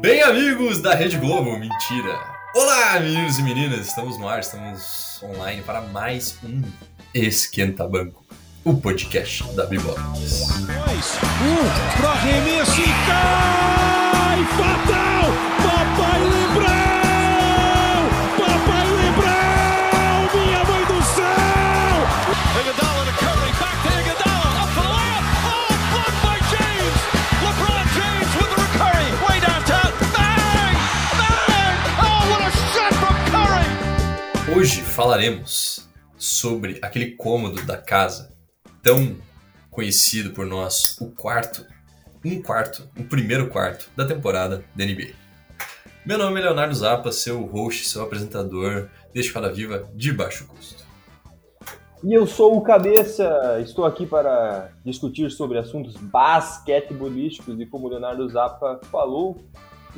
Bem, amigos da Rede Globo, mentira! Olá, meninos e meninas, estamos no ar, estamos online para mais um Esquenta Banco, o podcast da Bibox. Um pro arremesso e cai! Fatal! Falaremos sobre aquele cômodo da casa tão conhecido por nós, o quarto, um quarto, o primeiro quarto da temporada da NBA. Meu nome é Leonardo Zappa, seu host, seu apresentador deste Fala Viva de baixo custo. E eu sou o Cabeça, estou aqui para discutir sobre assuntos basquetebolísticos e como o Leonardo Zappa falou,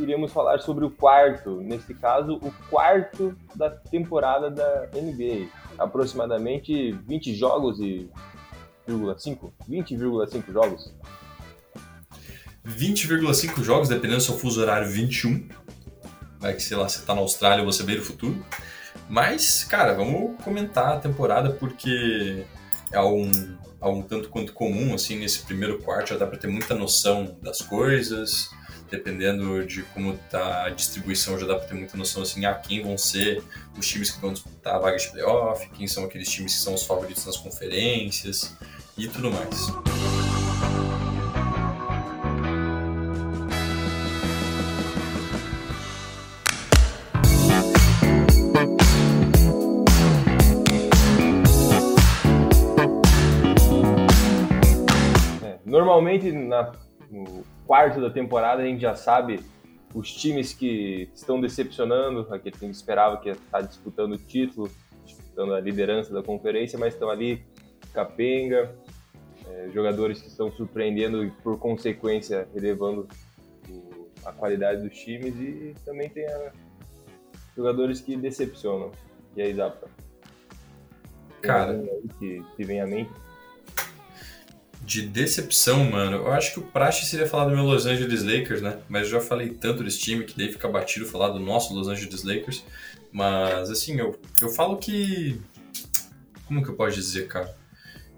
iremos falar sobre o quarto, nesse caso, o quarto da temporada da NBA. Aproximadamente 20 jogos e 20,5 20,5 jogos. 20,5 jogos, dependendo do seu fuso horário 21. Vai que, sei lá, você tá na Austrália você veio do futuro. Mas, cara, vamos comentar a temporada porque é um, é um tanto quanto comum, assim, nesse primeiro quarto já dá para ter muita noção das coisas, dependendo de como tá a distribuição, já dá para ter muita noção, assim, ah, quem vão ser os times que vão disputar a vaga de playoff, quem são aqueles times que são os favoritos nas conferências e tudo mais. É, normalmente, na- quarto da temporada, a gente já sabe os times que estão decepcionando, aquele time que esperava que ia estar disputando o título, disputando a liderança da conferência, mas estão ali capenga, é, jogadores que estão surpreendendo e, por consequência, elevando o- a qualidade dos times e também tem a- jogadores que decepcionam. E aí, Zapa? Cara. que, que vem à mente? De decepção, mano, eu acho que o praxe seria falar do meu Los Angeles Lakers, né? Mas eu já falei tanto desse time que daí fica batido falar do nosso Los Angeles Lakers. Mas, assim, eu, eu falo que. Como que eu posso dizer, cara?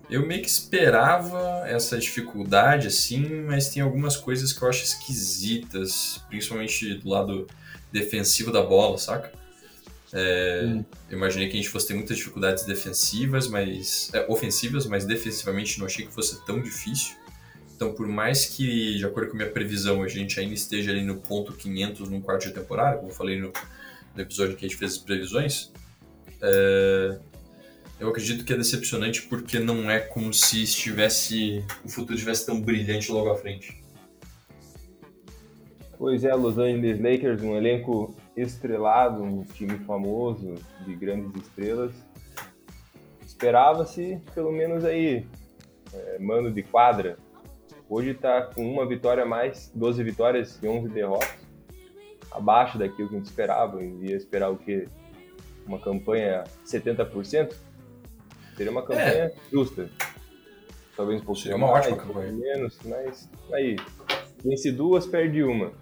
Eu meio que esperava essa dificuldade, assim, mas tem algumas coisas que eu acho esquisitas, principalmente do lado defensivo da bola, saca? É, eu imaginei que a gente fosse ter muitas dificuldades defensivas, mas é, ofensivas, mas defensivamente não achei que fosse tão difícil. Então, por mais que, de acordo com a minha previsão, a gente ainda esteja ali no ponto 500 num quarto de temporada, como eu falei no, no episódio que a gente fez as previsões, é, eu acredito que é decepcionante porque não é como se estivesse o futuro estivesse tão brilhante logo à frente. Pois é, Los Angeles Lakers, um elenco estrelado, um time famoso, de grandes estrelas. Esperava-se, pelo menos aí, é, mano de quadra. Hoje está com uma vitória a mais, 12 vitórias e 11 derrotas. Abaixo daquilo que a gente esperava. Ia esperar o quê? Uma campanha 70%? Seria uma campanha justa. Talvez um pouquinho Seria uma mais, ótima campanha. menos, mas aí, vence duas, perde uma.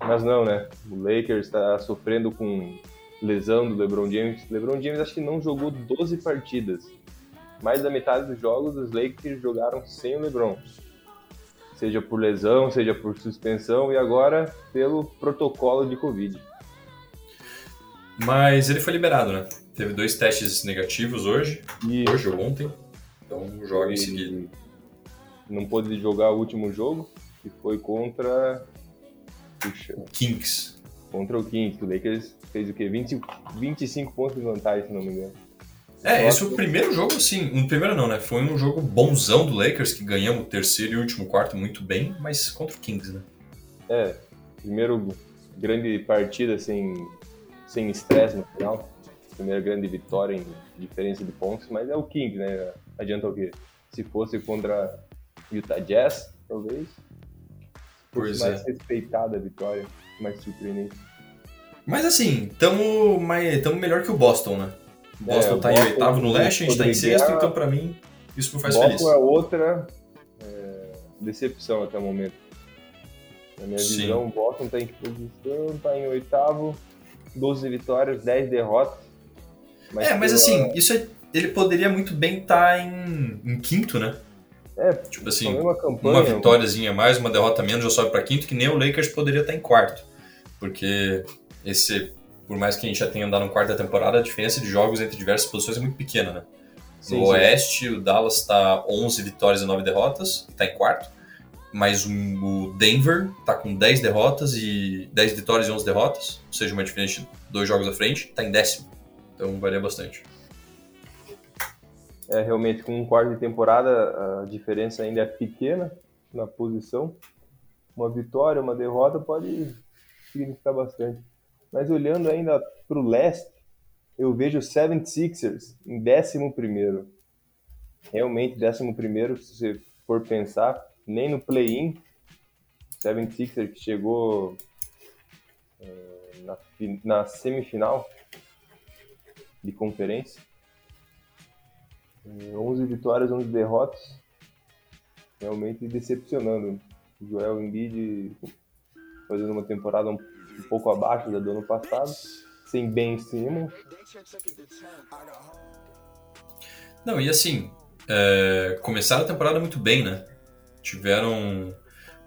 Mas não, né? O Lakers está sofrendo com lesão do LeBron James. LeBron James acho que não jogou 12 partidas. Mais da metade dos jogos os Lakers jogaram sem o LeBron. Seja por lesão, seja por suspensão e agora pelo protocolo de Covid. Mas ele foi liberado, né? Teve dois testes negativos hoje, E hoje ou ontem, então joga em seguida. não pôde jogar o último jogo, que foi contra. Puxa, Kings. contra o Kings. O Lakers fez o quê? 20, 25 pontos de vantagem, se não me engano. É, esse foi o primeiro jogo, assim. Um primeiro não, né? Foi um jogo bonzão do Lakers, que ganhamos o terceiro e o último quarto muito bem, mas contra o Kings, né? É, primeiro grande partida sem sem estresse no final. Primeira grande vitória em diferença de pontos, mas é o Kings, né? Adianta o quê? Se fosse contra Utah Jazz, talvez. Pois fosse mais é. respeitada a vitória, mais surpreendente. Mas assim, tamo, mais, tamo melhor que o Boston, né? O Boston o tá em Boston oitavo no leste, a gente tá em sexto, então pra mim isso me faz Boston feliz. é outra é, decepção até o momento. Na minha Sim. visão, o Boston tá em que posição? Tá em oitavo, 12 vitórias, 10 derrotas. É, mas pela- assim, isso é- ele poderia muito bem estar em, em quinto, né? É, Tipo assim, campanha. uma vitóriazinha a mais, uma derrota menos, já sobe pra quinto, que nem o Lakers poderia estar em quarto. Porque esse, por mais que a gente já tenha andado no quarto da temporada, a diferença de jogos entre diversas posições é muito pequena, né? Sim, no sim. Oeste, o Dallas tá 11 vitórias e 9 derrotas, e tá em quarto. Mas o Denver tá com 10 derrotas e 10 vitórias e 11 derrotas, ou seja, uma diferença de dois jogos à frente, tá em décimo. Então varia bastante. É, realmente, com um quarto de temporada, a diferença ainda é pequena na posição. Uma vitória, uma derrota pode significar bastante. Mas olhando ainda para o leste, eu vejo o 76ers em 11. Realmente, 11, se você for pensar, nem no play-in, 76ers que chegou eh, na, na semifinal de conferência. Eh, 11 vitórias, 11 derrotas. Realmente decepcionando. O Joel Embiid fazendo uma temporada um, um pouco abaixo da do ano passado. Sem Ben Simmons. Não, e assim, é, começaram a temporada muito bem, né? Tiveram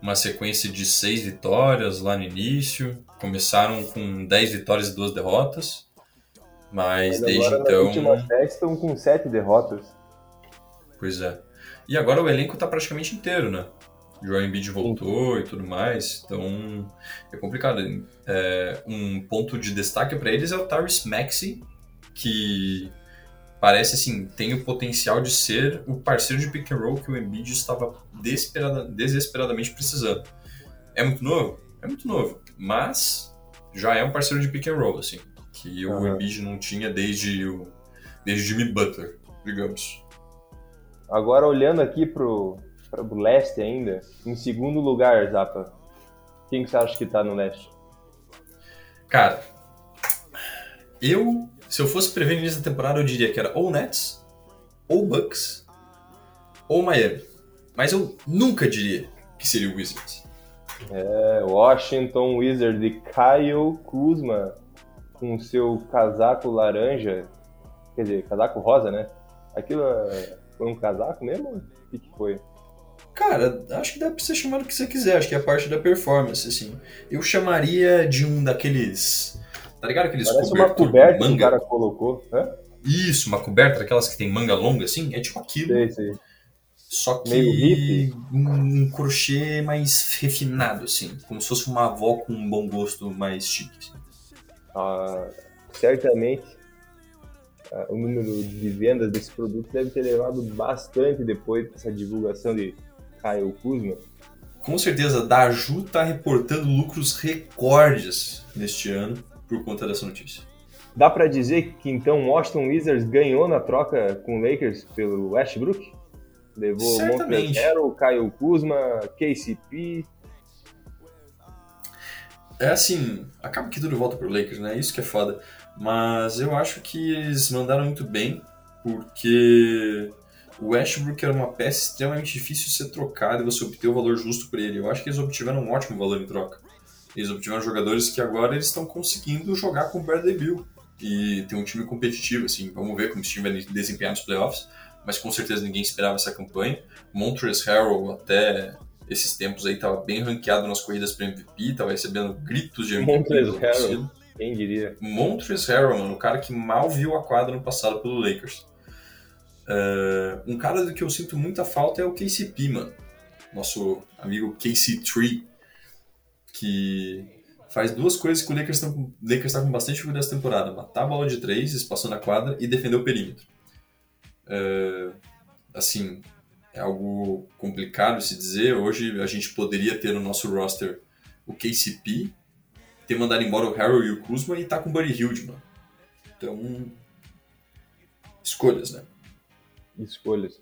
uma sequência de seis vitórias lá no início, começaram com 10 vitórias e duas derrotas, mas Mas desde agora, então. últimas 10 estão com 7 derrotas. Pois é. E agora o elenco tá praticamente inteiro, né? O Joel Embiid voltou e tudo mais, então é complicado. É, um ponto de destaque para eles é o Tyrese Maxey, que parece assim, tem o potencial de ser o parceiro de pick and roll que o Embiid estava desesperada- desesperadamente precisando. É muito novo? É muito novo, mas já é um parceiro de pick and roll, assim, que o Aham. Embiid não tinha desde o desde Jimmy Butler, digamos. Agora olhando aqui pro, pro leste ainda, em segundo lugar, Zapa. Quem que você acha que tá no leste? Cara, eu, se eu fosse prever no início da temporada, eu diria que era ou Nets, ou Bucks, ou Miami. Mas eu nunca diria que seria o Wizards. É, Washington Wizards de Kyle Kuzma com seu casaco laranja, quer dizer, casaco rosa, né? Aquilo é- foi um casaco mesmo? O que, que foi? Cara, acho que dá pra você chamar do que você quiser, acho que é a parte da performance, assim. Eu chamaria de um daqueles. Tá ligado aqueles Parece uma cobertor coberta com que o manga? cara colocou. Hã? Isso, uma coberta daquelas que tem manga longa, assim, é tipo aquilo. Sei, sei. Só que Meio hippie? um crochê mais refinado, assim. Como se fosse uma avó com um bom gosto mais chique. assim. Ah, certamente ah, o número de vendas desse produto deve ter elevado bastante depois dessa divulgação de Kyle Kuzma. Com certeza, a Daju tá reportando lucros recordes neste ano por conta dessa notícia. Dá pra dizer que então o Washington Wizards ganhou na troca com o Lakers pelo Westbrook? Levou Certamente. Montrezl Kyle Kuzma, KCP. É assim, acaba que tudo volta pro Lakers, né? Isso que é foda. Mas eu acho que eles mandaram muito bem, porque o Westbrook era uma peça extremamente difícil de ser trocada e você obter o valor justo por ele. Eu acho que eles obtiveram um ótimo valor em troca. Eles obtiveram jogadores que agora eles estão conseguindo jogar com o Bradley Bill e ter um time competitivo, assim. Vamos ver como esse time vai desempenhar nos playoffs, mas com certeza ninguém esperava essa campanha. Montrezl Harrell até esses tempos aí estava bem ranqueado nas corridas para MVP, estava recebendo gritos de MVP. Harrell. Quem diria? Montrezl Harrell, mano, o cara que mal viu a quadra no passado pelo Lakers. É, um cara do que eu sinto muita falta é o KCP, mano. Nosso amigo KC3, que faz duas coisas que o Lakers, Lakers tá com bastante dificuldade essa temporada. Matar a bola de três, espaçando a quadra e defender o perímetro. É, assim, é algo complicado se dizer. Hoje a gente poderia ter no nosso roster o KCP, ter mandado embora o Harrell e o Kuzma e tá com o Buddy Hilde, mano. Então, escolhas, né? Escolhas.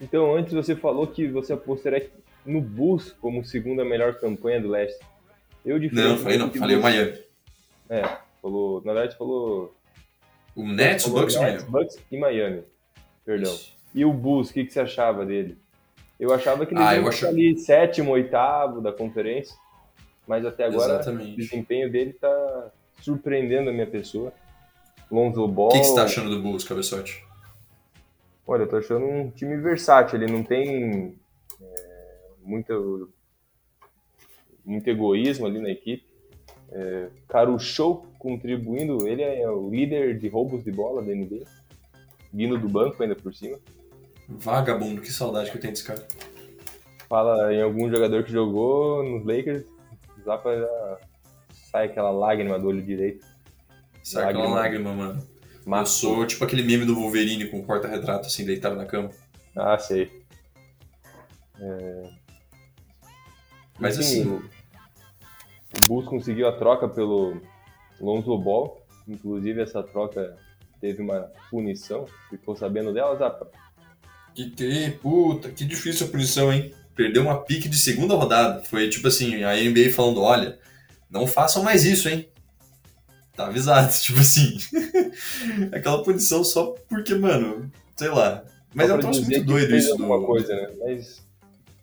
Então, antes você falou que você apostaria no Bulls como segunda melhor campanha do leste. Eu Não, diferente falei não, falei o Miami. É, falou, na verdade falou O Nets, o Bucks Miami. Bucks e Miami. Perdão. Isso. E o Bulls, o que, que você achava dele? Eu achava que ele Ah, ia ali sétimo, oitavo da conferência. mas até agora Exatamente. o desempenho dele tá surpreendendo a minha pessoa. Lonzo Ball. O que, que você tá achando do Bulls, cabeçote? Olha, eu tô achando um time versátil. Ele não tem é, muito, muito egoísmo ali na equipe. É, Caruso contribuindo, ele é o líder de roubos de bola da NBA. Vindo do banco ainda por cima. Vagabundo, que saudade que eu tenho desse cara. Fala em algum jogador que jogou nos Lakers, Zapa já sai aquela lágrima do olho direito. Sai aquela lágrima, mano. Eu Mas, sou tipo aquele meme do Wolverine com o porta-retrato assim, deitado na cama. ah, sei. Mas Enfim, assim, o Bulls conseguiu a troca pelo Lonzo Ball. Inclusive, essa troca teve uma punição. Ficou sabendo dela, Zapa? Que, que puta, que difícil a punição, hein? Perdeu uma pique de segunda rodada. Foi tipo assim, a NBA falando, olha, não façam mais isso, hein? Tá avisado, tipo assim. Aquela punição só porque, mano, sei lá. Mas Só é um dizer muito doido isso do. coisa, né? Mas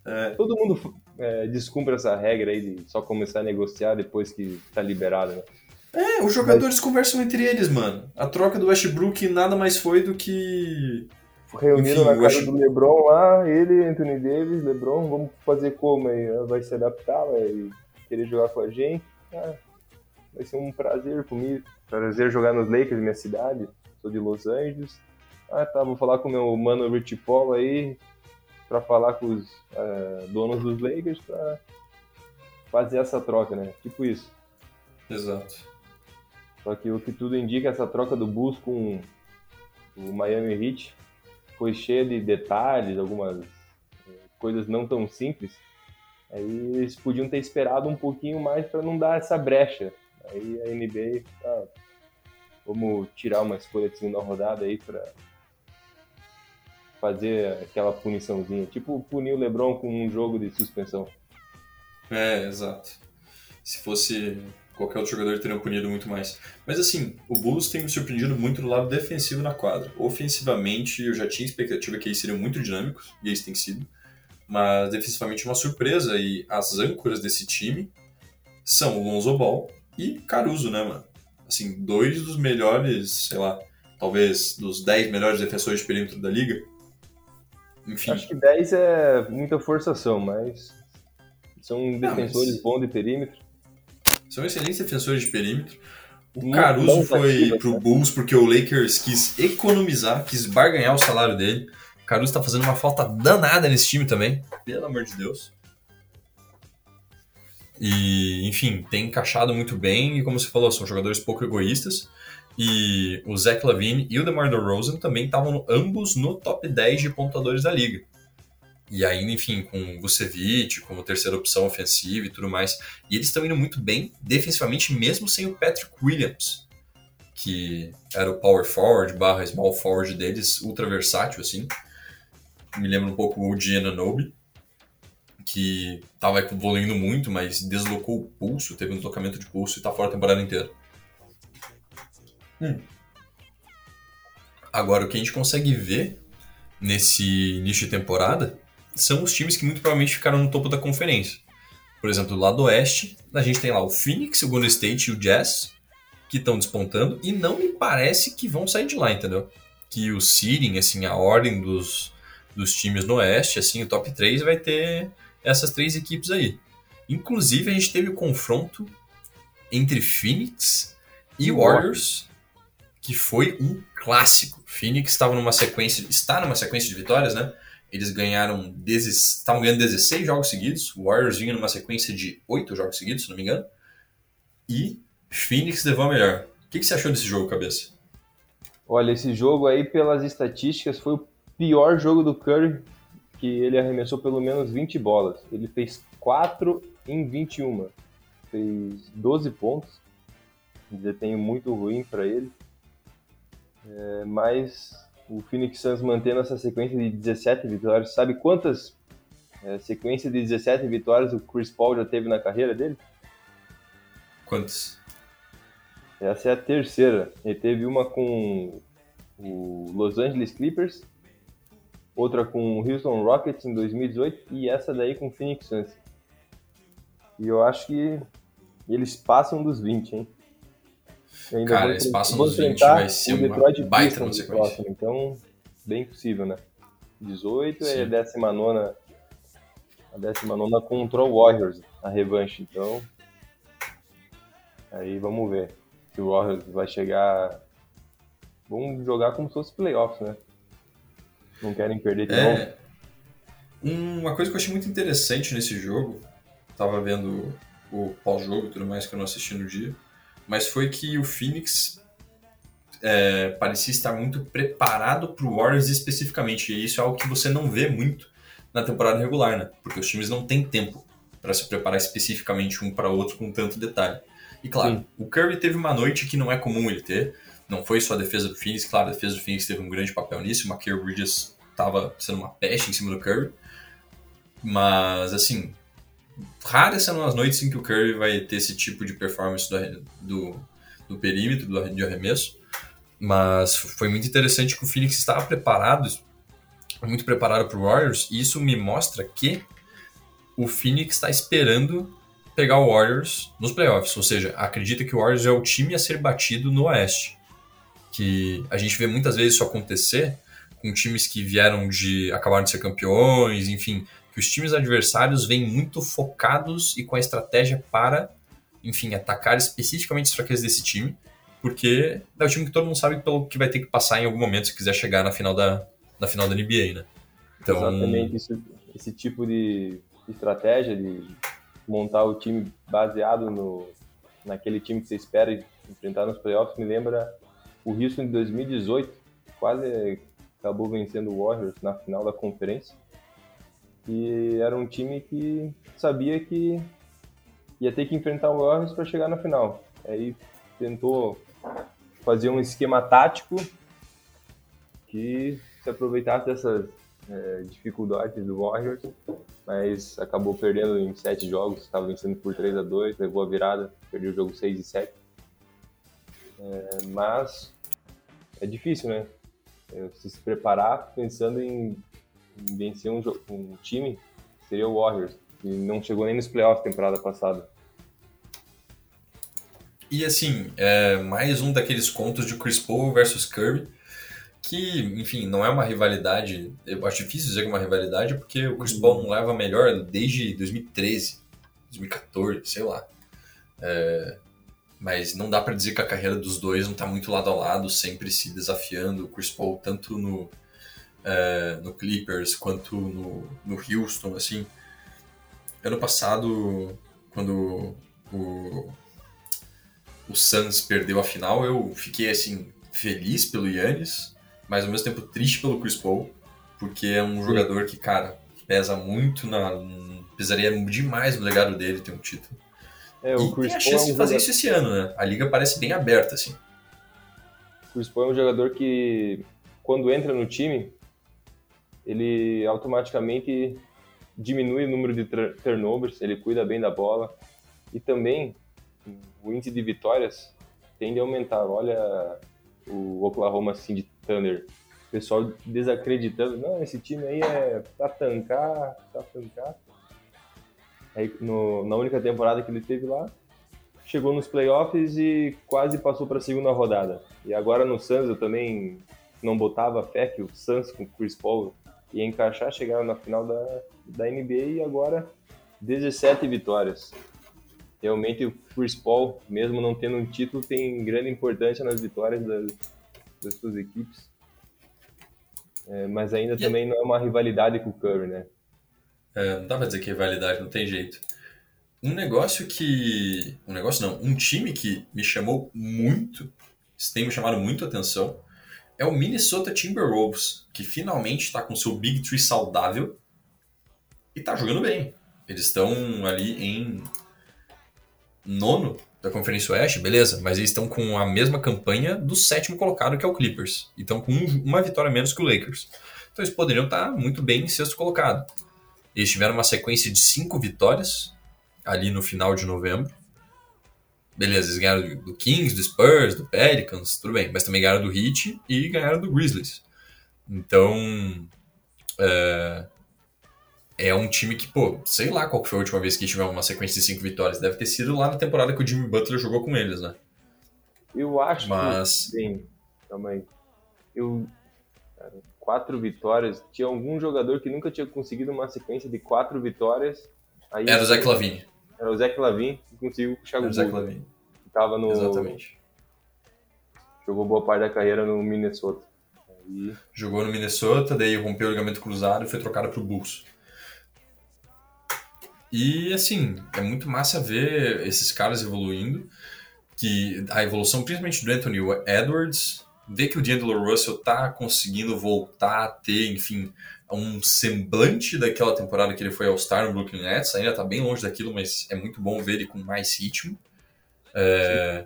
É. todo mundo é, descumpre essa regra aí de só começar a negociar depois que tá liberado, né? É, os jogadores conversam entre eles, mano. A troca do Westbrook nada mais foi do que. Reuniram Enfim, na casa acho- do LeBron lá, ele, Anthony Davis, LeBron, vamos fazer como aí? Vai se adaptar, vai querer jogar com a gente? Ah, vai ser um prazer comigo, prazer jogar nos Lakers, minha cidade, sou de Los Angeles. Ah, tá, vou falar com o meu mano Rich Paul aí, pra falar com os ah, donos dos Lakers pra fazer essa troca, né? Tipo isso. Exato. Só que o que tudo indica, essa troca do Bulls com o Miami Heat foi cheia de detalhes, algumas eh, coisas não tão simples. Aí eles podiam ter esperado um pouquinho mais para não dar essa brecha. Aí a NBA, tá, vamos tirar uma escolha de segunda rodada aí para fazer aquela puniçãozinha. Tipo punir o LeBron com um jogo de suspensão. É, exato. Se fosse qualquer outro jogador, teriam punido muito mais. Mas assim, o Bulls tem me surpreendido muito do lado defensivo na quadra. Ofensivamente, eu já tinha expectativa que eles seriam muito dinâmicos, e eles têm sido. Mas defensivamente, uma surpresa. E as âncoras desse time são o Lonzo Ball e Caruso, né, mano? Assim, dois dos melhores, sei lá, talvez dos 10 melhores defensores de perímetro da liga. Enfim, Acho que 10 é muita forçação, mas são mas- defensores bons de perímetro. São excelentes defensores de perímetro. O Muito Caruso foi pro né? Bulls porque o Lakers quis economizar, quis barganhar o salário dele. O Caruso tá fazendo uma falta danada nesse time também, pelo amor de Deus. E, enfim, tem encaixado muito bem e, como você falou, são jogadores pouco egoístas. E o Zach Lavine e o DeMar DeRozan também estavam ambos no top 10 de pontuadores da liga. E ainda, enfim, com o Vucevic como terceira opção ofensiva e tudo mais. E eles estão indo muito bem defensivamente, mesmo sem o Patrick Williams, que era o power forward barra small forward deles, ultra versátil, assim. Me lembra um pouco o Giannobi, que estava evoluindo muito, mas deslocou o pulso, teve um deslocamento de pulso e está fora a temporada inteira. Hum. Agora, o que a gente consegue ver nesse início de temporada são os times que muito provavelmente ficaram no topo da conferência. Por exemplo, do lado oeste, a gente tem lá o Phoenix, o Golden State e o Jazz, que estão despontando, e não me parece que vão sair de lá, entendeu? Que o seeding, assim, a ordem dos, dos times no oeste, assim, o top 3 vai ter essas três equipes aí. Inclusive, a gente teve o confronto entre Phoenix e Warriors, que foi um clássico. Phoenix estava numa sequência, está numa sequência de vitórias, né? Eles ganharam, estavam ganhando 16 jogos seguidos. O Warriors vinha numa sequência de 8 jogos seguidos, se não me engano. E Phoenix levou a melhor. O que, que você achou desse jogo, cabeça? Olha, esse jogo aí, pelas estatísticas, foi o pior jogo do Curry, que ele arremessou pelo menos 20 bolas. Ele fez 4 em 21. Fez 12 pontos. Um desempenho muito ruim para ele. É, mas o Phoenix Suns mantendo essa sequência de 17 vitórias. Sabe quantas é, sequências de 17 vitórias o Chris Paul já teve na carreira dele? Quantos? Essa é a terceira. Ele teve uma com o Los Angeles Clippers, outra com o Houston Rockets em 2018 e essa daí com o Phoenix Suns. E eu acho que eles passam dos 20, hein? Cara, eles enfren- passam dos 20, enfrentar vai ser o uma Detroit baita Pistons na no próximo, Então, bem possível, né? 18 é Sim. a 19 a 19 contra o Warriors, a revanche. Então, aí vamos ver se o Warriors vai chegar. Vamos jogar como se fosse playoffs, né? Não querem perder de novo. É. Uma coisa que eu achei muito interessante nesse jogo, tava vendo o pós-jogo e tudo mais que eu não assisti no dia, mas foi que o Phoenix é, parecia estar muito preparado para o Warriors especificamente, e isso é algo que você não vê muito na temporada regular, né? Porque os times não têm tempo para se preparar especificamente um para outro com tanto detalhe. E claro, Sim. o Curry teve uma noite que não é comum ele ter, não foi só a defesa do Phoenix, claro, a defesa do Phoenix teve um grande papel nisso, o Makir Bridges estava sendo uma peste em cima do Curry, mas assim, raras são as noites em que o Curry vai ter esse tipo de performance do, do, do perímetro, do, de arremesso, mas foi muito interessante que o Phoenix estava preparado, muito preparado para o Warriors, e isso me mostra que o Phoenix está esperando pegar o Warriors nos playoffs, ou seja, acredita que o Warriors é o time a ser batido no Oeste. Que a gente vê muitas vezes isso acontecer com times que vieram de. acabaram de ser campeões, enfim, que os times adversários vêm muito focados e com a estratégia para, enfim, atacar especificamente as fraquezas desse time, porque é o time que todo mundo sabe pelo que vai ter que passar em algum momento se quiser chegar na final da, na final da NBA, né? Então, Exatamente, isso, esse tipo de estratégia de montar o time baseado no, naquele time que você espera enfrentar nos playoffs me lembra o Houston de 2018, quase acabou vencendo o Warriors na final da conferência. E era um time que sabia que ia ter que enfrentar o Warriors para chegar na final. Aí tentou fazer um esquema tático que se aproveitasse dessas é, dificuldades do Warriors, mas acabou perdendo em sete jogos, estava vencendo por 3 a 2 levou a virada, perdeu o jogo 6 e 7. É, mas é difícil, né? É, se preparar pensando em vencer um, um time, seria o Warriors, que não chegou nem nos playoffs temporada passada. E assim, é mais um daqueles contos de Chris Paul versus Curry, que, enfim, não é uma rivalidade, eu acho difícil dizer que é uma rivalidade, porque o Chris Paul não leva melhor desde 2013, 2014, sei lá. É, mas não dá pra dizer que a carreira dos dois não tá muito lado a lado, sempre se desafiando. O Chris Paul, tanto no, é, no Clippers quanto no, no Houston, assim. Ano passado, quando o, o Suns perdeu a final, eu fiquei assim feliz pelo Yannis, mas ao mesmo tempo triste pelo Chris Paul, porque é um jogador que, cara, pesa muito na pesaria demais no legado dele ter um título. É, e o Chris tem a Paul é chance um de fazer jogador- isso esse ano, né? A liga parece bem aberta assim. O Chris Paul é um jogador que, quando entra no time, ele automaticamente diminui o número de tur- turnovers, ele cuida bem da bola e também o índice de vitórias tende a aumentar. Olha o Oklahoma City Thunder, o pessoal desacreditando, não, esse time aí é pra tancar, pra tancar. Aí no- na única temporada que ele teve lá, chegou nos playoffs e quase passou para a segunda rodada. E agora no Suns eu também não botava fé que o Suns com Chris Paul ia encaixar, chegaram na final da, da NBA e agora 17 vitórias. Realmente o Chris Paul, mesmo não tendo um título, tem grande importância nas vitórias das, das suas equipes. É, mas ainda também não é uma rivalidade com o Curry, né? É, não dá pra dizer que é rivalidade, não tem jeito. Um negócio que. Um negócio não, um time que me chamou muito, tem me chamado muito a atenção, é o Minnesota Timberwolves, que finalmente está com seu Big Tree saudável e tá jogando bem. Eles estão ali em nono da Conferência Oeste, beleza, mas eles estão com a mesma campanha do sétimo colocado, que é o Clippers. E estão com um- uma vitória menos que o Lakers. Então eles poderiam estar muito bem em sexto colocado. Eles tiveram uma sequência de cinco vitórias ali no final de novembro. Beleza, eles ganharam do- Kings, do Spurs, do Pelicans, tudo bem, mas também ganharam do Heat e ganharam do Grizzlies. Então, é, é um time que, pô, sei lá qual foi a última vez que tiver uma sequência de cinco vitórias. Deve ter sido lá na temporada que o Jimmy Butler jogou com eles, né? Eu acho Mas- que. Bem, calma aí. Eu. cara, quatro vitórias. Tinha algum jogador que nunca tinha conseguido uma sequência de quatro vitórias. Aí Era o Zach Lavine. Era o Zach Lavin que conseguiu puxar o Zach gol. Lavine. Que tava no. Exatamente. Jogou boa parte da carreira no Minnesota. Aí, Jogou no Minnesota, daí rompeu o ligamento cruzado e foi trocado pro Bulls. E assim, é muito massa ver esses caras evoluindo, que a evolução principalmente do Anthony Edwards, ver que o D'Angelo Russell tá conseguindo voltar a ter, enfim, um semblante daquela temporada que ele foi All-Star no Brooklyn Nets, ainda tá bem longe daquilo, mas é muito bom ver ele com mais ritmo. É,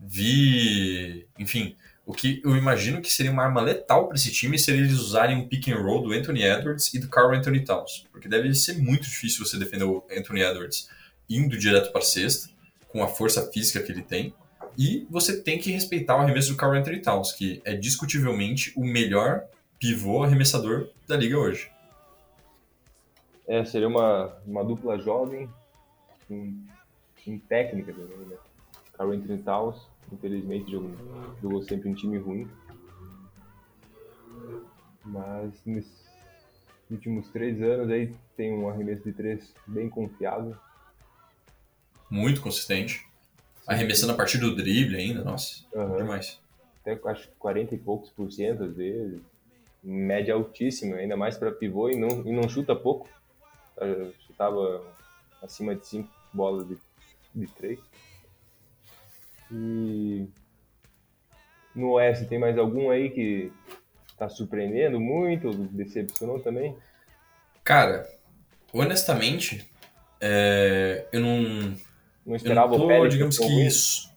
vi, enfim, o que eu imagino que seria uma arma letal para esse time seria eles usarem um pick and roll do Anthony Edwards e do Carl Anthony Towns. Porque deve ser muito difícil você defender o Anthony Edwards indo direto para a cesta, com a força física que ele tem. E você tem que respeitar o arremesso do Carl Anthony Towns, que é discutivelmente o melhor pivô arremessador da liga hoje. é, seria uma, uma dupla jovem com, com técnica também, né? Carl Anthony Towns, infelizmente, jogou, jogou sempre em time ruim. Mas nesses últimos três anos aí tem um arremesso de três bem confiável. Muito consistente. Arremessando a partir do drible ainda, nossa, Aham. demais. Até acho que 40 e poucos por cento às vezes. Média altíssima, ainda mais para pivô e não, e não chuta pouco. Tá, Chutava acima de 5 bolas de, de 3. E no Oeste tem mais algum aí que tá surpreendendo muito, decepcionou também? Cara, honestamente, é, eu não, Não eu esperava não tô, o Pelicans digamos que ruim? isso.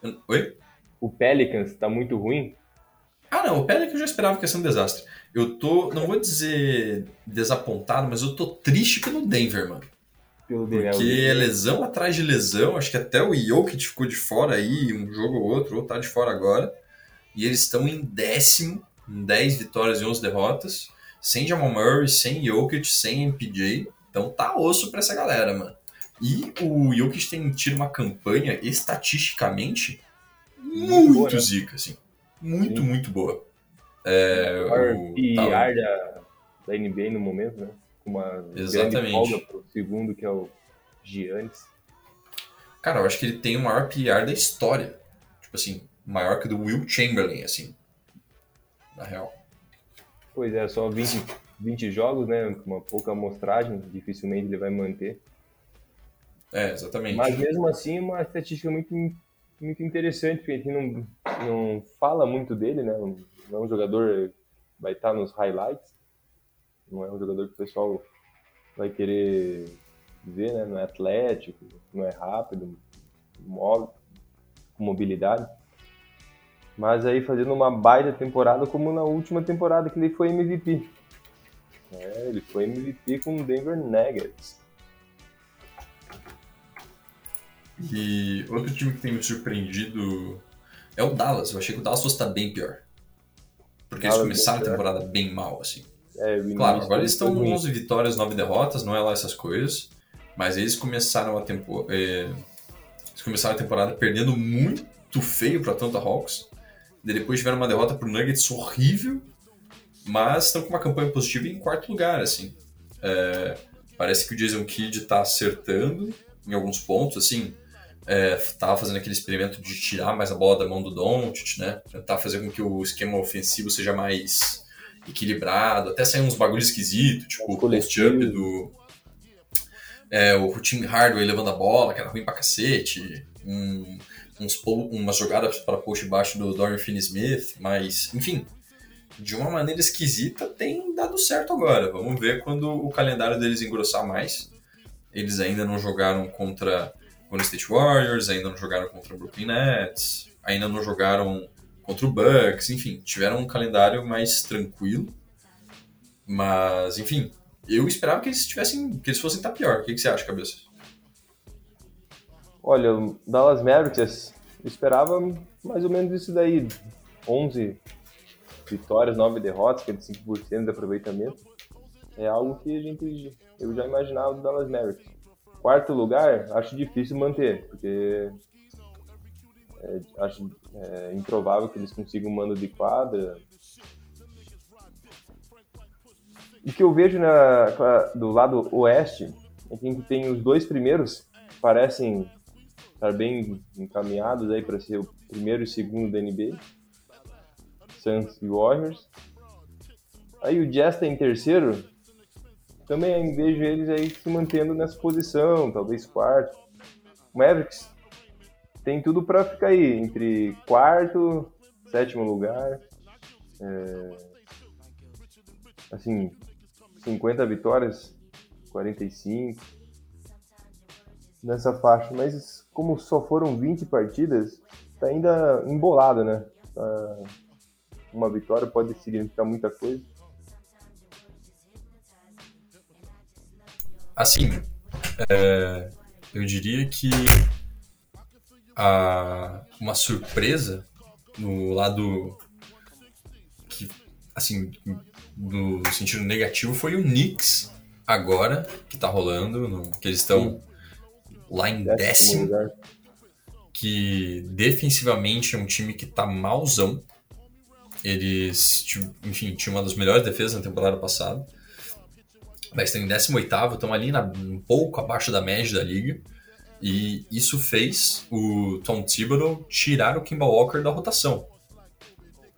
Eu- Oi? O Pelicans tá muito ruim? Ah, não, o Pelican eu já esperava que ia ser um desastre. Eu tô, não vou dizer desapontado, mas eu tô triste pelo Denver, mano. Pelo Denver. Porque é lesão atrás de lesão, acho que até o Jokic ficou de fora aí, um jogo ou outro, ou tá de fora agora. E eles estão em décimo, em 10 vitórias e 11 derrotas, sem Jamal Murray, sem Jokic, sem MPJ. Então tá osso pra essa galera, mano. E o Jokic tem tido uma campanha, estatisticamente, muito, boa, né? zica, assim. Muito, Sim. muito boa. É, o- ar da, da NBA no momento, né? Com uma grande Exatamente. folga pro segundo, que é o Giannis. Cara, eu acho que ele tem o maior PR da história. Tipo assim, maior que o do Will Chamberlain, assim. Na real. Pois é, só 20, 20 jogos, né? Com uma pouca amostragem, dificilmente ele vai manter. É, exatamente. Mas mesmo assim, uma estatística muito, muito interessante, porque a gente não, não fala muito dele, né? Não é um jogador vai estar nos highlights, não é um jogador que o pessoal vai querer ver, né? Não é atlético, não é rápido, móvel, com mobilidade. Mas aí fazendo uma baita temporada como na última temporada que ele foi MVP. É, ele foi MVP com o Denver Nuggets. E outro time que tem me surpreendido é o Dallas. Eu achei que o Dallas fosse estar bem pior. Porque eles Dallas começaram a temporada bem mal, assim. É, o Claro, agora eles estão com ruim. 11 vitórias, 9 derrotas, não é lá essas coisas. Mas eles começaram a tempo, é, eles começaram a temporada perdendo muito feio para Atlanta Hawks. Daí depois tiveram uma derrota pro Nuggets horrível, mas estão com uma campanha positiva em quarto lugar, assim. É, parece que o Jason Kidd tá acertando em alguns pontos, assim. É, tava fazendo aquele experimento de tirar mais a bola da mão do Doncic, né? Tentar fazer com que o esquema ofensivo seja mais equilibrado, até sair uns bagulhos esquisitos, tipo o post-up do... É, o Tim Hardaway levando a bola, que era ruim pra cacete. Um, uns, umas jogadas para post baixo do Dorian Finney-Smith, mas, enfim, de uma maneira esquisita tem dado certo agora. Vamos ver quando o calendário deles engrossar mais. Eles ainda não jogaram contra Golden State Warriors, ainda não jogaram contra o Brooklyn Nets, ainda não jogaram contra o Bucks, enfim, tiveram um calendário mais tranquilo. Mas, enfim, eu esperava que eles tivessem, que eles fossem estar pior. O que, que você acha, cabeça? Olha, o Dallas Mavericks, esperava mais ou menos isso daí. 11 vitórias, 9 derrotas, que é de 5% de aproveitamento. é algo que a gente eu já imaginava do Dallas Mavericks. Quarto lugar, acho difícil manter, porque é, acho é, improvável que eles consigam um mando de quadra. O que eu vejo na, do lado oeste é que tem os dois primeiros parecem estar bem encaminhados aí para ser o primeiro e segundo da NBA, Suns e Warriors. Aí o Jazz está em terceiro, também vejo eles aí se mantendo nessa posição, talvez quarto. O Mavericks tem tudo para ficar aí entre quarto, sétimo lugar. É, assim, 50 vitórias, 45 nessa faixa, mas como só foram 20 partidas, tá ainda embolado, né? Tá, uma vitória pode significar muita coisa. Assim, é, eu diria que a, uma surpresa no lado que, assim, no sentido negativo foi o Knicks agora que tá rolando, no, que eles estão lá em décimo, décimo que defensivamente é um time que tá malzão. Eles, enfim, tinham uma das melhores defesas na temporada passada. Mas estão em 18 estão ali na, um pouco abaixo da média da liga. E isso fez o Tom Thibodeau tirar o Kimball Walker da rotação.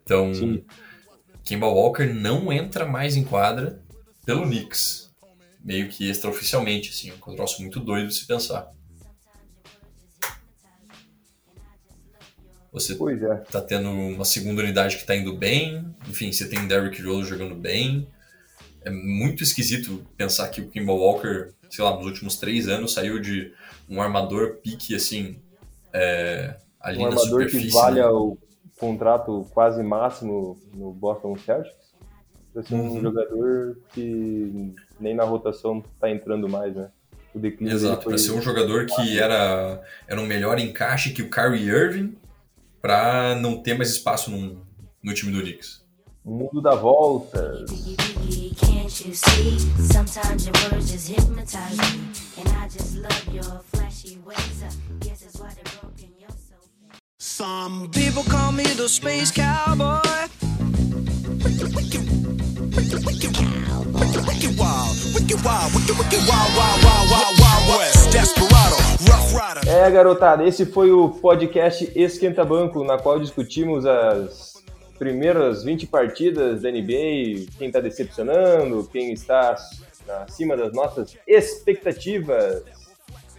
Então, Sim. Kimball Walker não entra mais em quadra pelo Knicks. Meio que extraoficialmente, assim. Um troço muito doido de se pensar. Você é. tá tendo uma segunda unidade que tá indo bem. Enfim, você tem Derrick Rose jogando bem. É muito esquisito pensar que o Kimball Walker, sei lá, nos últimos três anos saiu de um armador pique, assim, é, ali um na superfície. que valha né? o contrato quase máximo no Boston Celtics. Pra ser uhum. um jogador que nem na rotação tá entrando mais, né? O Exato, para ser um jogador que era, era um melhor encaixe que o Kyrie Irving, para não ter mais espaço num, no time do Knicks. O mundo dá voltas. Some people call me the space cowboy. É, garotada, esse foi o podcast Esquenta Banco, na qual discutimos as primeiras 20 partidas da NBA, quem está decepcionando, quem está acima das nossas expectativas.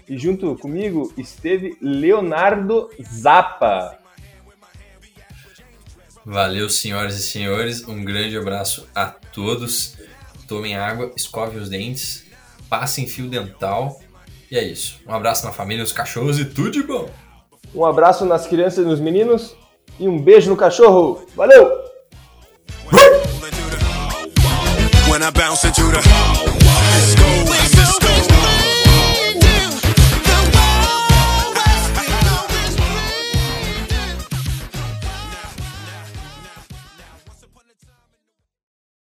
E junto comigo esteve Leonardo Zappa. Valeu, senhoras e senhores. Um grande abraço a todos. Tomem água, escovem os dentes, passem fio dental. E é isso. Um abraço na família, nos cachorros e tudo de bom. Um abraço nas crianças e nos meninos. E um beijo no cachorro. Valeu! When I